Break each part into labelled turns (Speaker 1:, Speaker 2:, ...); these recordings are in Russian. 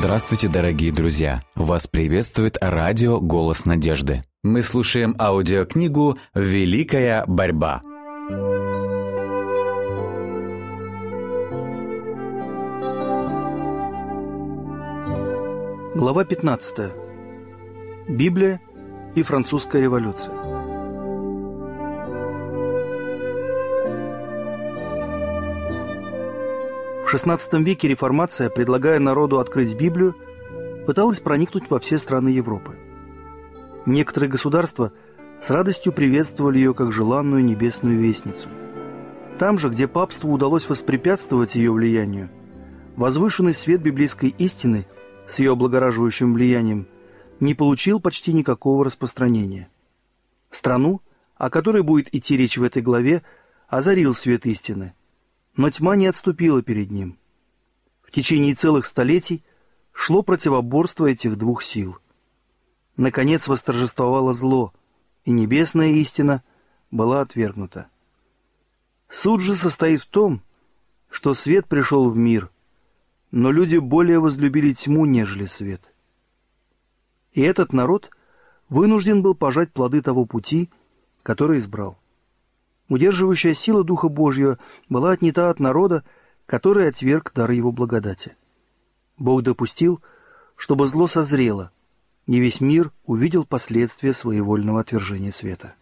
Speaker 1: Здравствуйте, дорогие друзья! Вас приветствует радио «Голос надежды». Мы слушаем аудиокнигу «Великая борьба».
Speaker 2: Глава 15. Библия и французская революция. В XVI веке реформация, предлагая народу открыть Библию, пыталась проникнуть во все страны Европы. Некоторые государства с радостью приветствовали ее как желанную небесную вестницу. Там же, где папству удалось воспрепятствовать ее влиянию, возвышенный свет библейской истины с ее облагораживающим влиянием не получил почти никакого распространения. Страну, о которой будет идти речь в этой главе, озарил свет истины, но тьма не отступила перед ним. В течение целых столетий шло противоборство этих двух сил. Наконец восторжествовало зло, и небесная истина была отвергнута. Суд же состоит в том, что свет пришел в мир, но люди более возлюбили тьму, нежели свет. И этот народ вынужден был пожать плоды того пути, который избрал. Удерживающая сила Духа Божьего была отнята от народа, который отверг дар его благодати. Бог допустил, чтобы зло созрело, и весь мир увидел последствия своевольного отвержения света.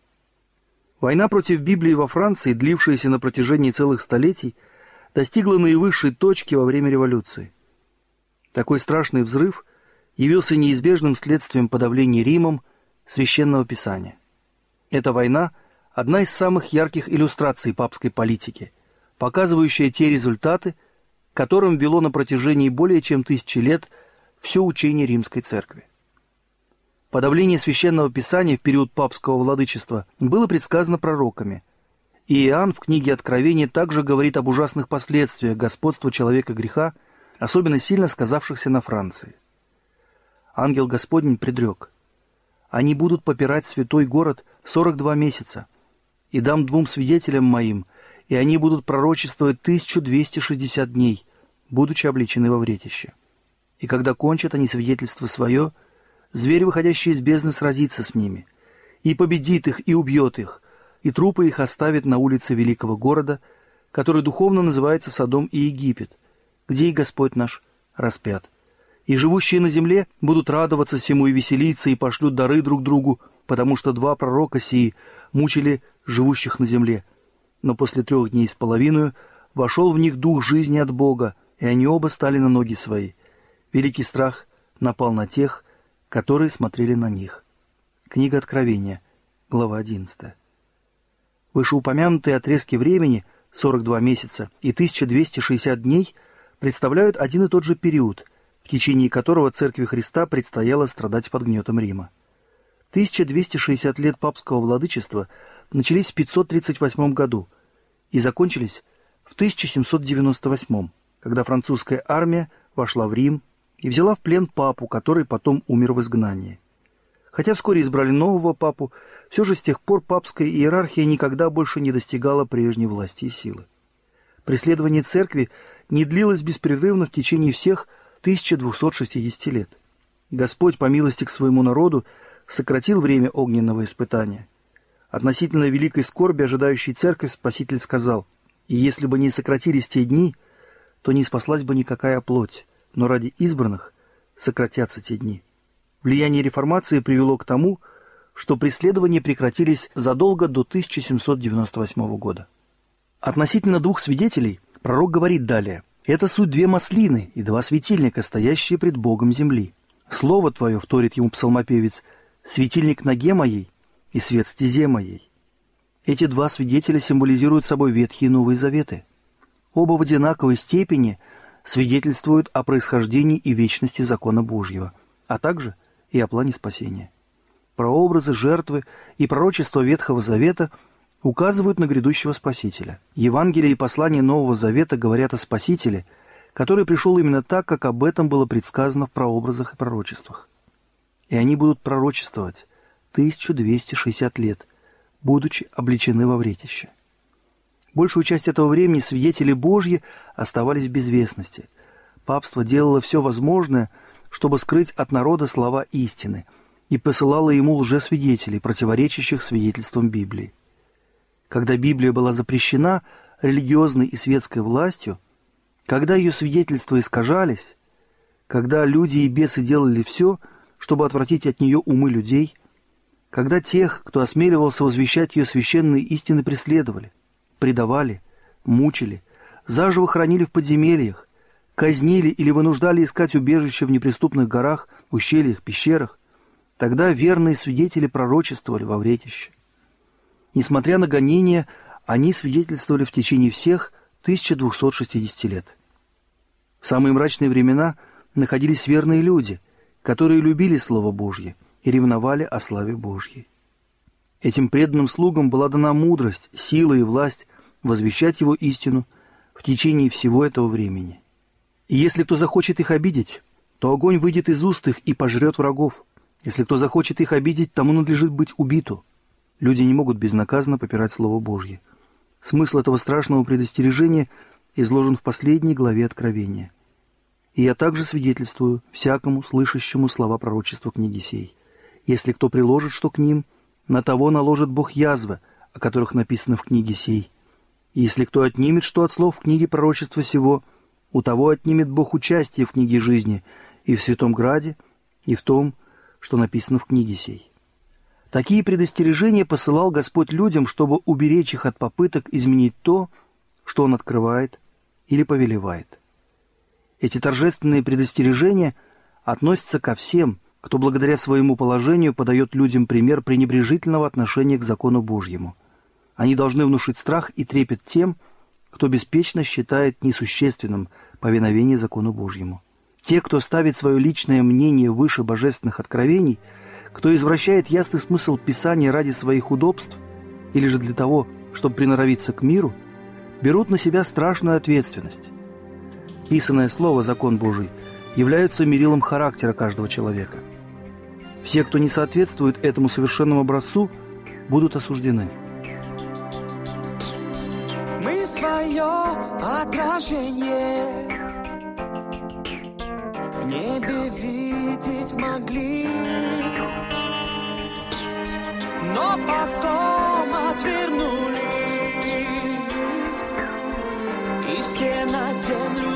Speaker 2: Война против Библии во Франции, длившаяся на протяжении целых столетий, достигла наивысшей точки во время революции. Такой страшный взрыв явился неизбежным следствием подавления Римом священного писания. Эта война – одна из самых ярких иллюстраций папской политики, показывающая те результаты, которым вело на протяжении более чем тысячи лет все учение Римской Церкви. Подавление священного писания в период папского владычества было предсказано пророками, и Иоанн в книге Откровения также говорит об ужасных последствиях господства человека греха, особенно сильно сказавшихся на Франции. Ангел Господень предрек, «Они будут попирать святой город 42 месяца, и дам двум свидетелям моим, и они будут пророчествовать 1260 дней, будучи обличены во вретище. И когда кончат они свидетельство свое, зверь, выходящий из бездны, сразится с ними, и победит их, и убьет их, и трупы их оставит на улице великого города, который духовно называется Содом и Египет, где и Господь наш распят. И живущие на земле будут радоваться всему и веселиться, и пошлют дары друг другу, потому что два пророка сии мучили живущих на земле. Но после трех дней с половиной вошел в них дух жизни от Бога, и они оба стали на ноги свои. Великий страх напал на тех, которые смотрели на них. Книга Откровения, глава 11. Вышеупомянутые отрезки времени, 42 месяца и 1260 дней, представляют один и тот же период, в течение которого Церкви Христа предстояло страдать под гнетом Рима. 1260 лет папского владычества – начались в 538 году и закончились в 1798, когда французская армия вошла в Рим и взяла в плен папу, который потом умер в изгнании. Хотя вскоре избрали нового папу, все же с тех пор папская иерархия никогда больше не достигала прежней власти и силы. Преследование церкви не длилось беспрерывно в течение всех 1260 лет. Господь, по милости к своему народу, сократил время огненного испытания – Относительно великой скорби, ожидающей церковь, Спаситель сказал, «И если бы не сократились те дни, то не спаслась бы никакая плоть, но ради избранных сократятся те дни». Влияние реформации привело к тому, что преследования прекратились задолго до 1798 года. Относительно двух свидетелей пророк говорит далее, «Это суть две маслины и два светильника, стоящие пред Богом земли. Слово твое, — вторит ему псалмопевец, — светильник ноге моей и свет стезе моей. Эти два свидетеля символизируют собой Ветхие и Новые Заветы. Оба в одинаковой степени свидетельствуют о происхождении и вечности закона Божьего, а также и о плане спасения. Прообразы, жертвы и пророчества Ветхого Завета указывают на грядущего Спасителя. Евангелие и послания Нового Завета говорят о Спасителе, который пришел именно так, как об этом было предсказано в прообразах и пророчествах. И они будут пророчествовать, 1260 лет, будучи обличены во вретище. Большую часть этого времени свидетели Божьи оставались в безвестности. Папство делало все возможное, чтобы скрыть от народа слова истины, и посылала ему лжесвидетелей, противоречащих свидетельствам Библии. Когда Библия была запрещена религиозной и светской властью, когда ее свидетельства искажались, когда люди и бесы делали все, чтобы отвратить от нее умы людей, когда тех, кто осмеливался возвещать ее священные истины, преследовали, предавали, мучили, заживо хранили в подземельях, казнили или вынуждали искать убежище в неприступных горах, ущельях, пещерах, тогда верные свидетели пророчествовали во вретище. Несмотря на гонения, они свидетельствовали в течение всех 1260 лет. В самые мрачные времена находились верные люди, которые любили Слово Божье и ревновали о славе Божьей. Этим преданным слугам была дана мудрость, сила и власть возвещать его истину в течение всего этого времени. И если кто захочет их обидеть, то огонь выйдет из уст их и пожрет врагов. Если кто захочет их обидеть, тому надлежит быть убиту. Люди не могут безнаказанно попирать Слово Божье. Смысл этого страшного предостережения изложен в последней главе Откровения. И я также свидетельствую всякому, слышащему слова пророчества книги сей. Если кто приложит что к ним, на того наложит Бог язвы, о которых написано в книге сей. И если кто отнимет что от слов в книге пророчества сего, у того отнимет Бог участие в книге жизни и в Святом Граде, и в том, что написано в книге сей. Такие предостережения посылал Господь людям, чтобы уберечь их от попыток изменить то, что Он открывает или повелевает. Эти торжественные предостережения относятся ко всем, кто благодаря своему положению подает людям пример пренебрежительного отношения к закону Божьему. Они должны внушить страх и трепет тем, кто беспечно считает несущественным повиновение закону Божьему. Те, кто ставит свое личное мнение выше божественных откровений – кто извращает ясный смысл Писания ради своих удобств или же для того, чтобы приноровиться к миру, берут на себя страшную ответственность. Писанное слово «закон Божий» являются мерилом характера каждого человека. Все, кто не соответствует этому совершенному образцу, будут осуждены.
Speaker 3: Мы свое отражение в небе видеть могли но потом отвернулись, и все на землю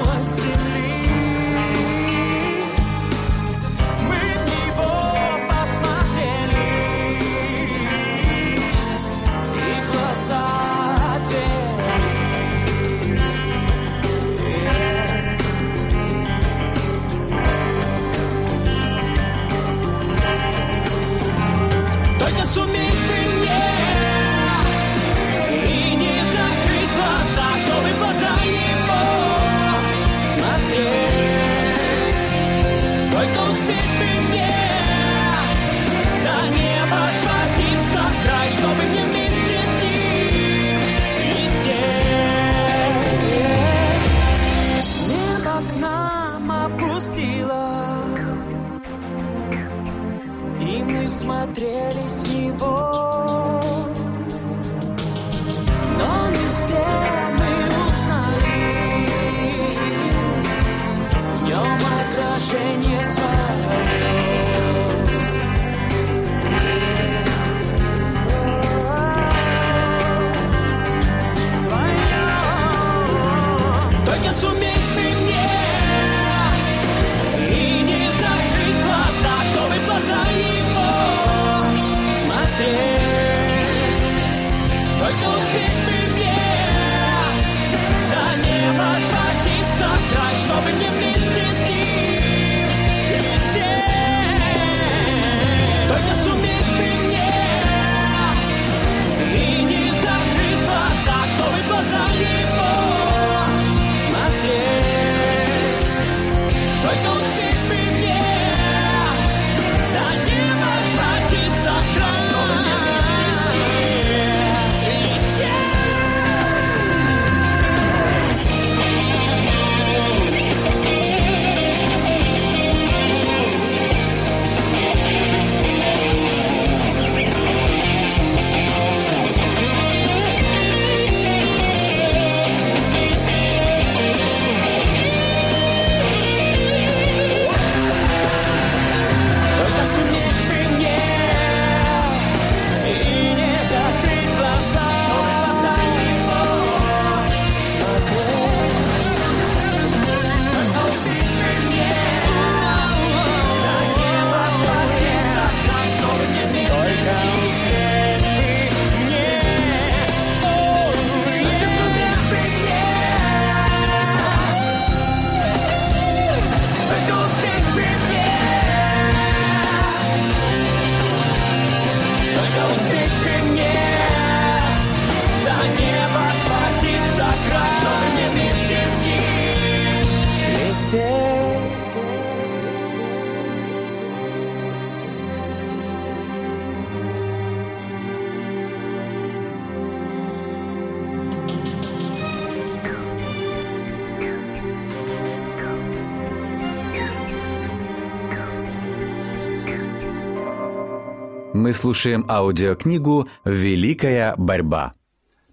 Speaker 1: Мы слушаем аудиокнигу «Великая борьба».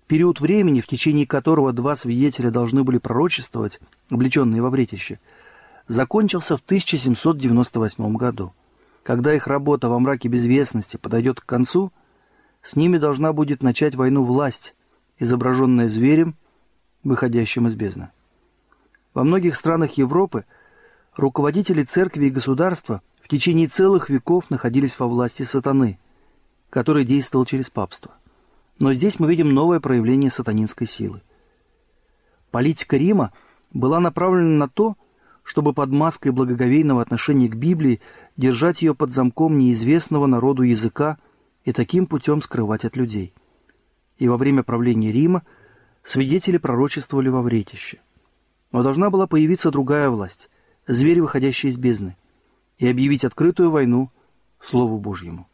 Speaker 2: Период времени, в течение которого два свидетеля должны были пророчествовать, облеченные во вретище, закончился в 1798 году. Когда их работа во мраке безвестности подойдет к концу, с ними должна будет начать войну власть, изображенная зверем, выходящим из бездны. Во многих странах Европы руководители церкви и государства в течение целых веков находились во власти сатаны, который действовал через папство. Но здесь мы видим новое проявление сатанинской силы. Политика Рима была направлена на то, чтобы под маской благоговейного отношения к Библии держать ее под замком неизвестного народу языка и таким путем скрывать от людей. И во время правления Рима свидетели пророчествовали во вретище. Но должна была появиться другая власть, зверь, выходящий из бездны – и объявить открытую войну Слову Божьему.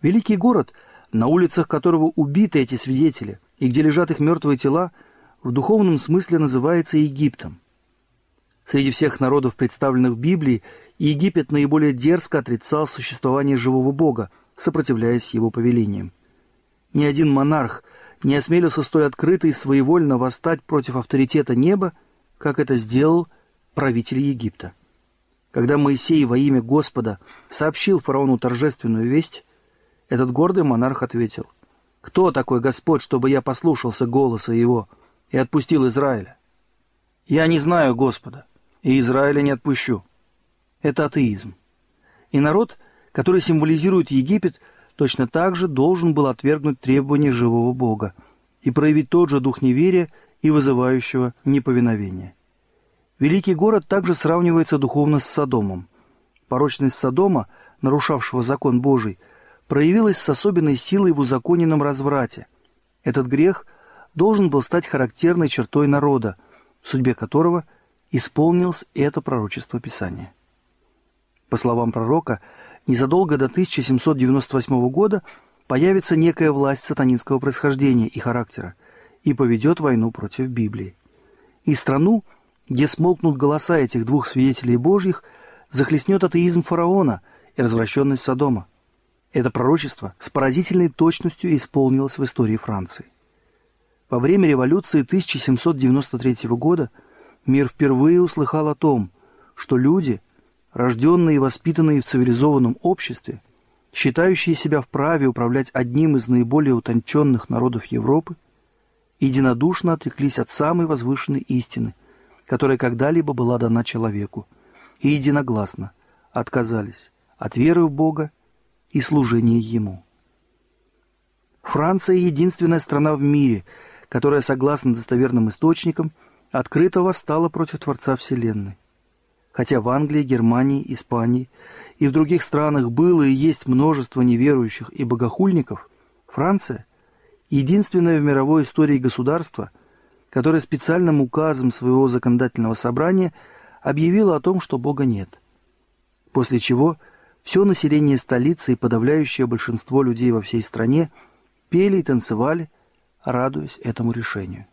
Speaker 2: Великий город, на улицах которого убиты эти свидетели, и где лежат их мертвые тела, в духовном смысле называется Египтом. Среди всех народов, представленных в Библии, Египет наиболее дерзко отрицал существование живого Бога, сопротивляясь его повелениям. Ни один монарх не осмелился столь открыто и своевольно восстать против авторитета неба, как это сделал правитель Египта. Когда Моисей во имя Господа сообщил фараону торжественную весть, этот гордый монарх ответил, «Кто такой Господь, чтобы я послушался голоса его и отпустил Израиля? Я не знаю Господа, и Израиля не отпущу». Это атеизм. И народ, который символизирует Египет, точно так же должен был отвергнуть требования живого Бога и проявить тот же дух неверия и вызывающего неповиновения. Великий город также сравнивается духовно с Содомом. Порочность Содома, нарушавшего закон Божий, проявилась с особенной силой в узаконенном разврате. Этот грех должен был стать характерной чертой народа, в судьбе которого исполнилось это пророчество Писания. По словам пророка, незадолго до 1798 года появится некая власть сатанинского происхождения и характера и поведет войну против Библии. И страну – где смолкнут голоса этих двух свидетелей Божьих, захлестнет атеизм фараона и развращенность Содома. Это пророчество с поразительной точностью исполнилось в истории Франции. Во время революции 1793 года мир впервые услыхал о том, что люди, рожденные и воспитанные в цивилизованном обществе, считающие себя вправе управлять одним из наиболее утонченных народов Европы, единодушно отреклись от самой возвышенной истины, которая когда-либо была дана человеку, и единогласно отказались от веры в Бога и служения Ему. Франция — единственная страна в мире, которая, согласно достоверным источникам, открыто восстала против Творца Вселенной. Хотя в Англии, Германии, Испании и в других странах было и есть множество неверующих и богохульников, Франция — единственное в мировой истории государство — которая специальным указом своего законодательного собрания объявила о том, что Бога нет. После чего все население столицы и подавляющее большинство людей во всей стране пели и танцевали, радуясь этому решению.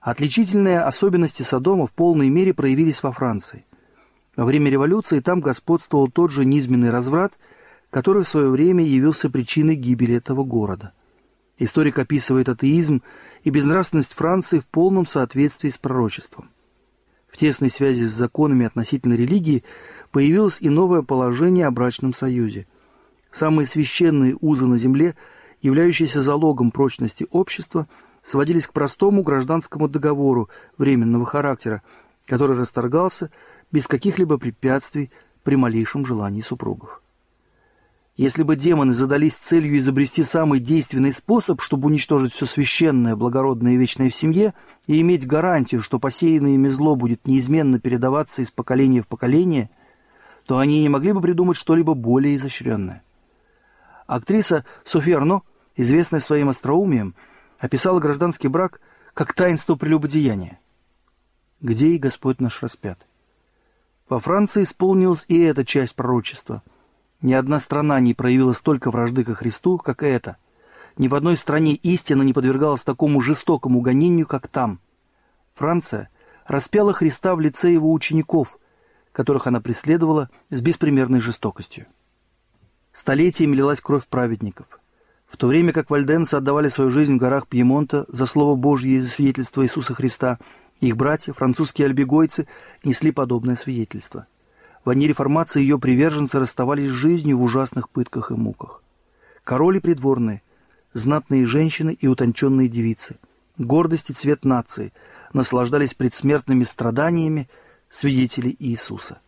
Speaker 2: Отличительные особенности Содома в полной мере проявились во Франции. Во время революции там господствовал тот же низменный разврат, который в свое время явился причиной гибели этого города. Историк описывает атеизм и безнравственность Франции в полном соответствии с пророчеством. В тесной связи с законами относительно религии появилось и новое положение о брачном союзе. Самые священные узы на земле, являющиеся залогом прочности общества, сводились к простому гражданскому договору временного характера, который расторгался без каких-либо препятствий при малейшем желании супругов. Если бы демоны задались целью изобрести самый действенный способ, чтобы уничтожить все священное, благородное и вечное в семье, и иметь гарантию, что посеянное ими зло будет неизменно передаваться из поколения в поколение, то они не могли бы придумать что-либо более изощренное. Актриса София Арно, известная своим остроумием, описала гражданский брак как таинство прелюбодеяния. Где и Господь наш распят. Во Франции исполнилась и эта часть пророчества – ни одна страна не проявила столько вражды ко Христу, как эта. Ни в одной стране истина не подвергалась такому жестокому гонению, как там. Франция распяла Христа в лице его учеников, которых она преследовала с беспримерной жестокостью. Столетиями лилась кровь праведников. В то время как вальденцы отдавали свою жизнь в горах Пьемонта за Слово Божье и за свидетельство Иисуса Христа, их братья, французские альбегойцы, несли подобное свидетельство. В одни реформации ее приверженцы расставались с жизнью в ужасных пытках и муках. Короли придворные, знатные женщины и утонченные девицы, гордость и цвет нации, наслаждались предсмертными страданиями свидетелей Иисуса.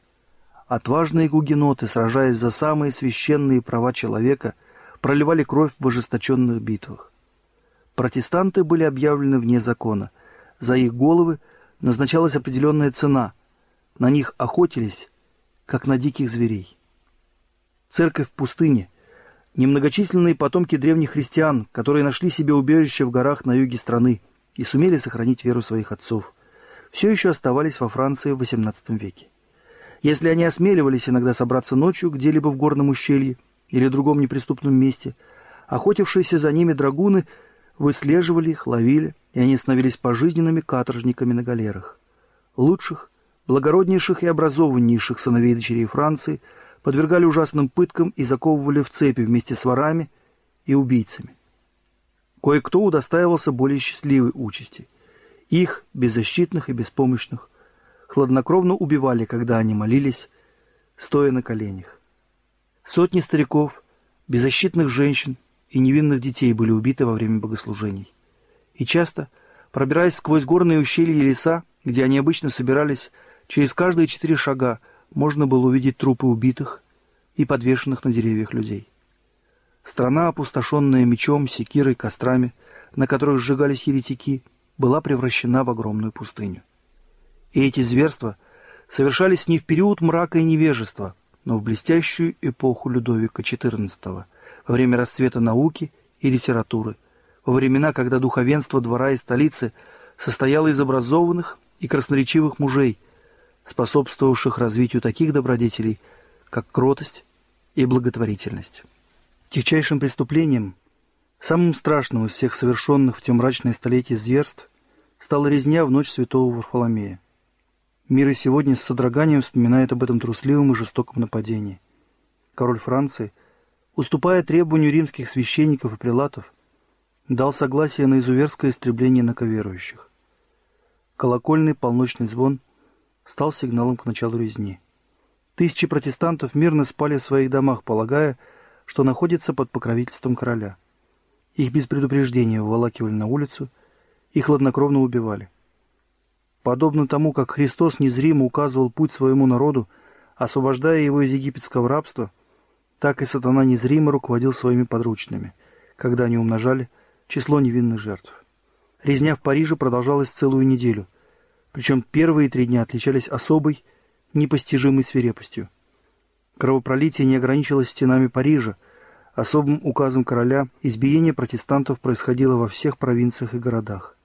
Speaker 2: Отважные гугеноты, сражаясь за самые священные права человека, проливали кровь в ожесточенных битвах. Протестанты были объявлены вне закона. За их головы назначалась определенная цена. На них охотились, как на диких зверей. Церковь в пустыне, немногочисленные потомки древних христиан, которые нашли себе убежище в горах на юге страны и сумели сохранить веру своих отцов, все еще оставались во Франции в XVIII веке. Если они осмеливались иногда собраться ночью где-либо в горном ущелье или другом неприступном месте, охотившиеся за ними драгуны выслеживали их, ловили, и они становились пожизненными каторжниками на галерах. Лучших, благороднейших и образованнейших сыновей и дочерей Франции подвергали ужасным пыткам и заковывали в цепи вместе с ворами и убийцами. Кое-кто удостаивался более счастливой участи. Их, беззащитных и беспомощных, хладнокровно убивали, когда они молились, стоя на коленях. Сотни стариков, беззащитных женщин и невинных детей были убиты во время богослужений. И часто, пробираясь сквозь горные ущелья и леса, где они обычно собирались, через каждые четыре шага можно было увидеть трупы убитых и подвешенных на деревьях людей. Страна, опустошенная мечом, секирой, кострами, на которых сжигались еретики, была превращена в огромную пустыню. И эти зверства совершались не в период мрака и невежества, но в блестящую эпоху Людовика XIV, во время расцвета науки и литературы, во времена, когда духовенство двора и столицы состояло из образованных и красноречивых мужей, способствовавших развитию таких добродетелей, как кротость и благотворительность. Тихчайшим преступлением, самым страшным из всех совершенных в те мрачные столетия зверств, стала резня в ночь святого Варфоломея. Мир и сегодня с содроганием вспоминает об этом трусливом и жестоком нападении. Король Франции, уступая требованию римских священников и прилатов, дал согласие на изуверское истребление инаковерующих. Колокольный полночный звон стал сигналом к началу резни. Тысячи протестантов мирно спали в своих домах, полагая, что находятся под покровительством короля. Их без предупреждения выволакивали на улицу и хладнокровно убивали. Подобно тому, как Христос незримо указывал путь своему народу, освобождая его из египетского рабства, так и сатана незримо руководил своими подручными, когда они умножали число невинных жертв. Резня в Париже продолжалась целую неделю, причем первые три дня отличались особой, непостижимой свирепостью. Кровопролитие не ограничилось стенами Парижа, особым указом короля избиение протестантов происходило во всех провинциях и городах.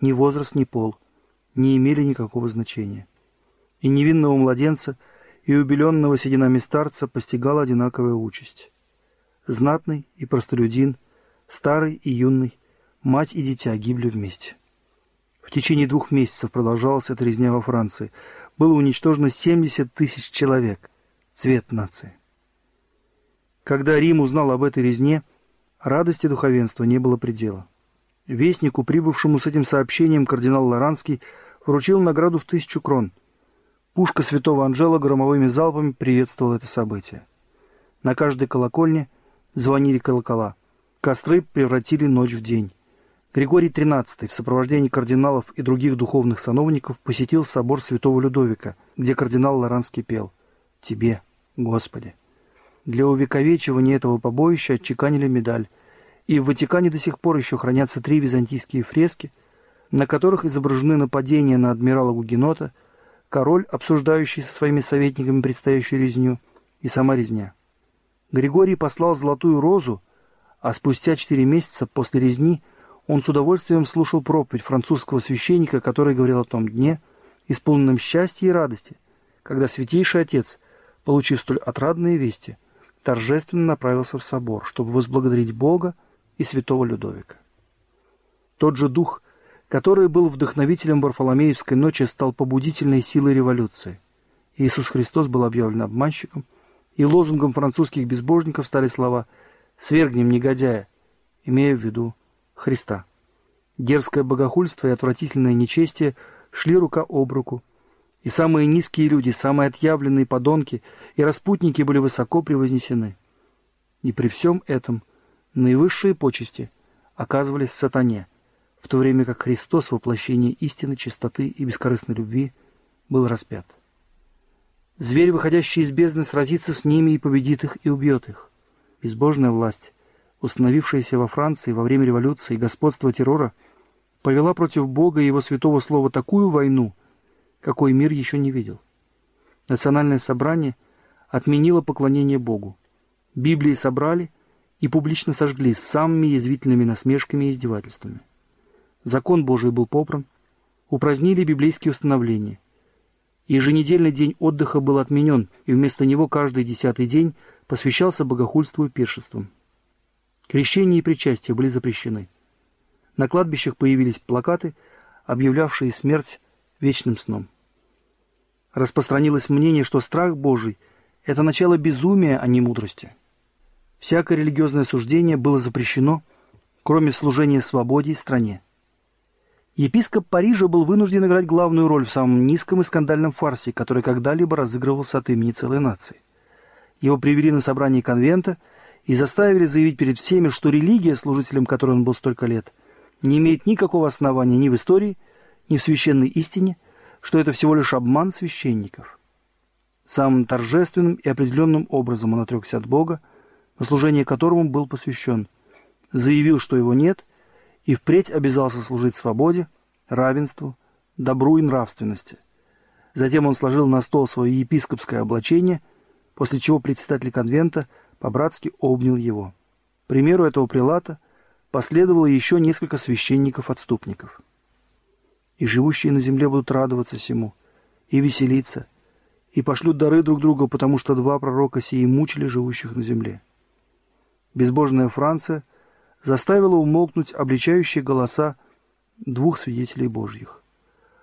Speaker 2: Ни возраст, ни пол – не имели никакого значения. И невинного младенца, и убеленного сединами старца постигала одинаковая участь. Знатный и простолюдин, старый и юный, мать и дитя гибли вместе. В течение двух месяцев продолжалась эта резня во Франции. Было уничтожено 70 тысяч человек. Цвет нации. Когда Рим узнал об этой резне, радости духовенства не было предела. Вестнику, прибывшему с этим сообщением, кардинал Лоранский вручил награду в тысячу крон. Пушка святого Анжела громовыми залпами приветствовала это событие. На каждой колокольне звонили колокола. Костры превратили ночь в день. Григорий XIII в сопровождении кардиналов и других духовных сановников посетил собор святого Людовика, где кардинал Лоранский пел «Тебе, Господи». Для увековечивания этого побоища отчеканили медаль, и в Ватикане до сих пор еще хранятся три византийские фрески, на которых изображены нападения на адмирала Гугенота, король, обсуждающий со своими советниками предстоящую резню, и сама резня. Григорий послал золотую розу, а спустя четыре месяца после резни он с удовольствием слушал проповедь французского священника, который говорил о том дне, исполненном счастья и радости, когда Святейший Отец, получив столь отрадные вести, торжественно направился в собор, чтобы возблагодарить Бога и святого Людовика. Тот же дух, который был вдохновителем Варфоломеевской ночи, стал побудительной силой революции. Иисус Христос был объявлен обманщиком и лозунгом французских безбожников стали слова «свергнем негодяя», имея в виду Христа. Дерзкое богохульство и отвратительное нечестие шли рука об руку, и самые низкие люди, самые отъявленные подонки и распутники были высоко превознесены. И при всем этом наивысшие почести оказывались сатане, в то время как Христос, воплощение истины, чистоты и бескорыстной любви, был распят. Зверь, выходящий из бездны, сразится с ними и победит их и убьет их. Безбожная власть, установившаяся во Франции во время революции господства террора, повела против Бога и Его святого слова такую войну, какой мир еще не видел. Национальное собрание отменило поклонение Богу. Библии собрали и публично сожгли с самыми язвительными насмешками и издевательствами. Закон Божий был попран, упразднили библейские установления – Еженедельный день отдыха был отменен, и вместо него каждый десятый день посвящался богохульству и пиршествам. Крещение и причастие были запрещены. На кладбищах появились плакаты, объявлявшие смерть вечным сном. Распространилось мнение, что страх Божий – это начало безумия, а не мудрости. Всякое религиозное суждение было запрещено, кроме служения свободе и стране. Епископ Парижа был вынужден играть главную роль в самом низком и скандальном фарсе, который когда-либо разыгрывался от имени целой нации. Его привели на собрание конвента и заставили заявить перед всеми, что религия, служителем которой он был столько лет, не имеет никакого основания ни в истории, ни в священной истине, что это всего лишь обман священников. Самым торжественным и определенным образом он отрекся от Бога, на служение которому был посвящен, заявил, что его нет – и впредь обязался служить свободе, равенству, добру и нравственности. Затем он сложил на стол свое епископское облачение, после чего председатель конвента по-братски обнял его. К примеру этого прилата последовало еще несколько священников-отступников. И живущие на земле будут радоваться всему, и веселиться, и пошлют дары друг другу, потому что два пророка сии мучили живущих на земле. Безбожная Франция заставило умолкнуть обличающие голоса двух свидетелей Божьих.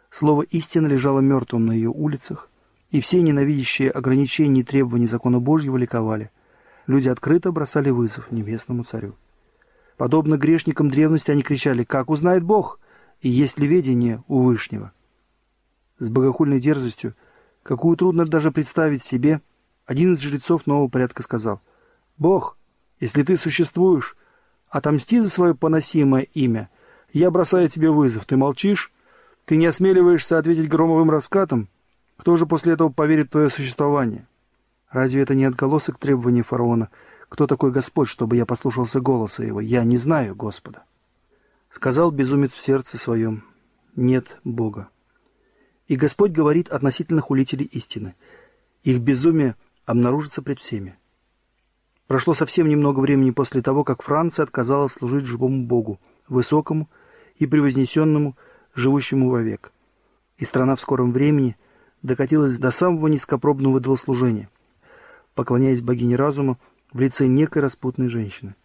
Speaker 2: Слово «истина» лежало мертвым на ее улицах, и все ненавидящие ограничений и требований закона Божьего ликовали. Люди открыто бросали вызов небесному царю. Подобно грешникам древности они кричали «Как узнает Бог? И есть ли ведение у Вышнего?» С богохульной дерзостью, какую трудно даже представить себе, один из жрецов нового порядка сказал «Бог, если ты существуешь, Отомсти за свое поносимое имя. Я бросаю тебе вызов. Ты молчишь? Ты не осмеливаешься ответить громовым раскатом? Кто же после этого поверит в твое существование? Разве это не отголосок требований фараона? Кто такой Господь, чтобы я послушался голоса его? Я не знаю Господа. Сказал безумец в сердце своем. Нет Бога. И Господь говорит относительно хулителей истины. Их безумие обнаружится пред всеми. Прошло совсем немного времени после того, как Франция отказалась служить живому Богу, высокому и превознесенному, живущему вовек. И страна в скором времени докатилась до самого низкопробного идолослужения, поклоняясь богине разума в лице некой распутной женщины.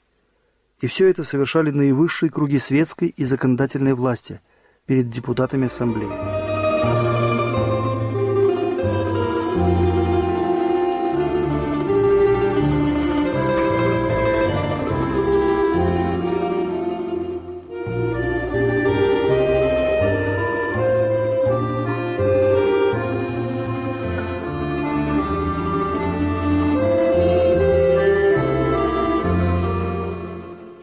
Speaker 2: И все это совершали наивысшие круги светской и законодательной власти перед депутатами ассамблеи.